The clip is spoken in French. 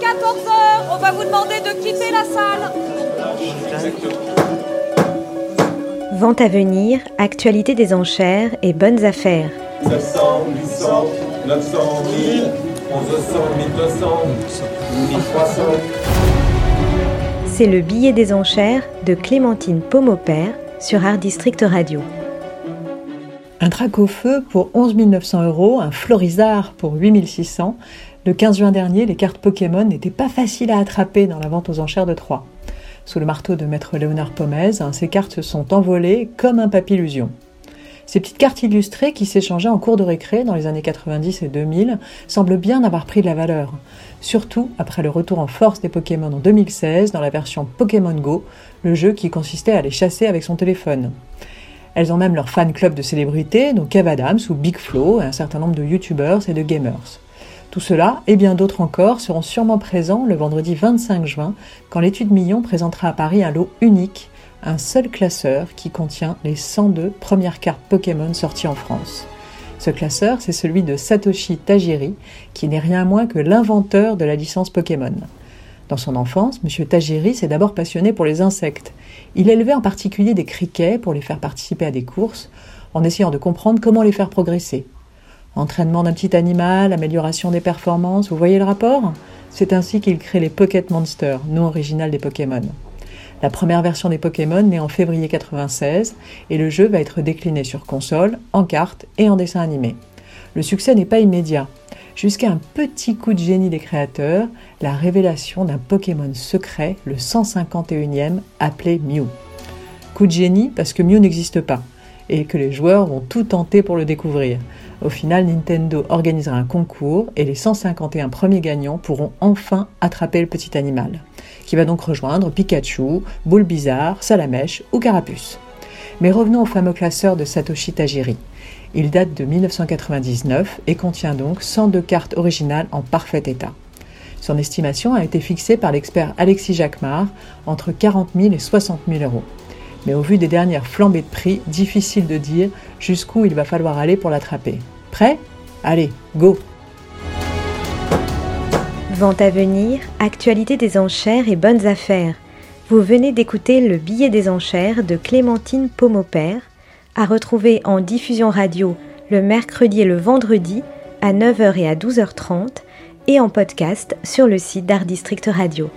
14h, on va vous demander de quitter la salle. Vente à venir, actualité des enchères et bonnes affaires. 700, 800, 900, 1000, 1100, 1200, 1300. C'est le billet des enchères de Clémentine Pomopère sur Art District Radio. Un trac au feu pour 11 900 euros, un Florizard pour 8 600. Le 15 juin dernier, les cartes Pokémon n'étaient pas faciles à attraper dans la vente aux enchères de Troyes. Sous le marteau de maître Léonard Pomez, ces cartes se sont envolées comme un papillusion. Ces petites cartes illustrées qui s'échangeaient en cours de récré dans les années 90 et 2000 semblent bien avoir pris de la valeur, surtout après le retour en force des Pokémon en 2016 dans la version Pokémon Go, le jeu qui consistait à les chasser avec son téléphone. Elles ont même leur fan club de célébrités, donc Kev Adams ou Big Flo et un certain nombre de youtubeurs et de gamers. Tout cela et bien d'autres encore seront sûrement présents le vendredi 25 juin quand l'étude Million présentera à Paris un lot unique, un seul classeur qui contient les 102 premières cartes Pokémon sorties en France. Ce classeur, c'est celui de Satoshi Tajiri, qui n'est rien moins que l'inventeur de la licence Pokémon. Dans son enfance, M. Tajiri s'est d'abord passionné pour les insectes. Il élevait en particulier des criquets pour les faire participer à des courses, en essayant de comprendre comment les faire progresser. Entraînement d'un petit animal, amélioration des performances, vous voyez le rapport? C'est ainsi qu'il crée les Pocket Monsters, nom original des Pokémon. La première version des Pokémon naît en février 1996 et le jeu va être décliné sur console, en cartes et en dessin animé. Le succès n'est pas immédiat jusqu'à un petit coup de génie des créateurs, la révélation d'un Pokémon secret, le 151e, appelé Mew. Coup de génie parce que Mew n'existe pas et que les joueurs vont tout tenter pour le découvrir. Au final, Nintendo organisera un concours et les 151 premiers gagnants pourront enfin attraper le petit animal, qui va donc rejoindre Pikachu, Boule Bizarre, Salamèche ou Carapuce. Mais revenons au fameux classeur de Satoshi Tajiri. Il date de 1999 et contient donc 102 cartes originales en parfait état. Son estimation a été fixée par l'expert Alexis Jacquemart entre 40 000 et 60 000 euros. Mais au vu des dernières flambées de prix, difficile de dire jusqu'où il va falloir aller pour l'attraper. Prêt? Allez, go Vente à venir, actualité des enchères et bonnes affaires. Vous venez d'écouter le billet des enchères de Clémentine Pomopère à retrouver en diffusion radio le mercredi et le vendredi à 9h et à 12h30 et en podcast sur le site d'Art District Radio.